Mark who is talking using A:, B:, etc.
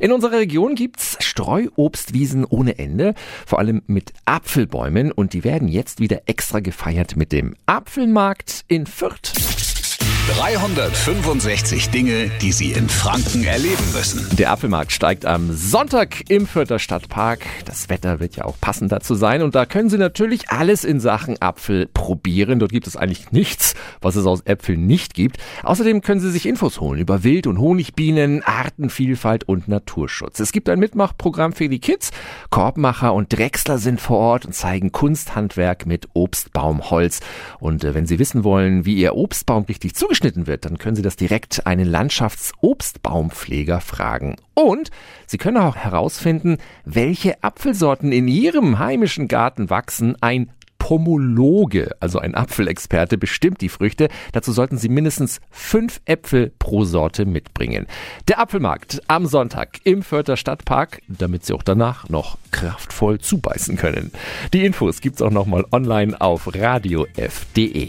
A: In unserer Region gibt's Streuobstwiesen ohne Ende, vor allem mit Apfelbäumen und die werden jetzt wieder extra gefeiert mit dem Apfelmarkt in Fürth.
B: 365 Dinge, die Sie in Franken erleben müssen.
A: Der Apfelmarkt steigt am Sonntag im Fürther Stadtpark. Das Wetter wird ja auch passend dazu sein und da können Sie natürlich alles in Sachen Apfel probieren. Dort gibt es eigentlich nichts, was es aus Äpfeln nicht gibt. Außerdem können Sie sich Infos holen über Wild- und Honigbienen, Artenvielfalt und Naturschutz. Es gibt ein Mitmachprogramm für die Kids. Korbmacher und Drechsler sind vor Ort und zeigen Kunsthandwerk mit Obstbaumholz. Und äh, wenn Sie wissen wollen, wie Ihr Obstbaum richtig zugeschnitten zugeschnitten wird, dann können Sie das direkt einen Landschaftsobstbaumpfleger fragen. Und Sie können auch herausfinden, welche Apfelsorten in Ihrem heimischen Garten wachsen. Ein Pomologe, also ein Apfelexperte, bestimmt die Früchte. Dazu sollten Sie mindestens fünf Äpfel pro Sorte mitbringen. Der Apfelmarkt am Sonntag im Fürther Stadtpark, damit Sie auch danach noch kraftvoll zubeißen können. Die Infos gibt's auch nochmal online auf radiof.de.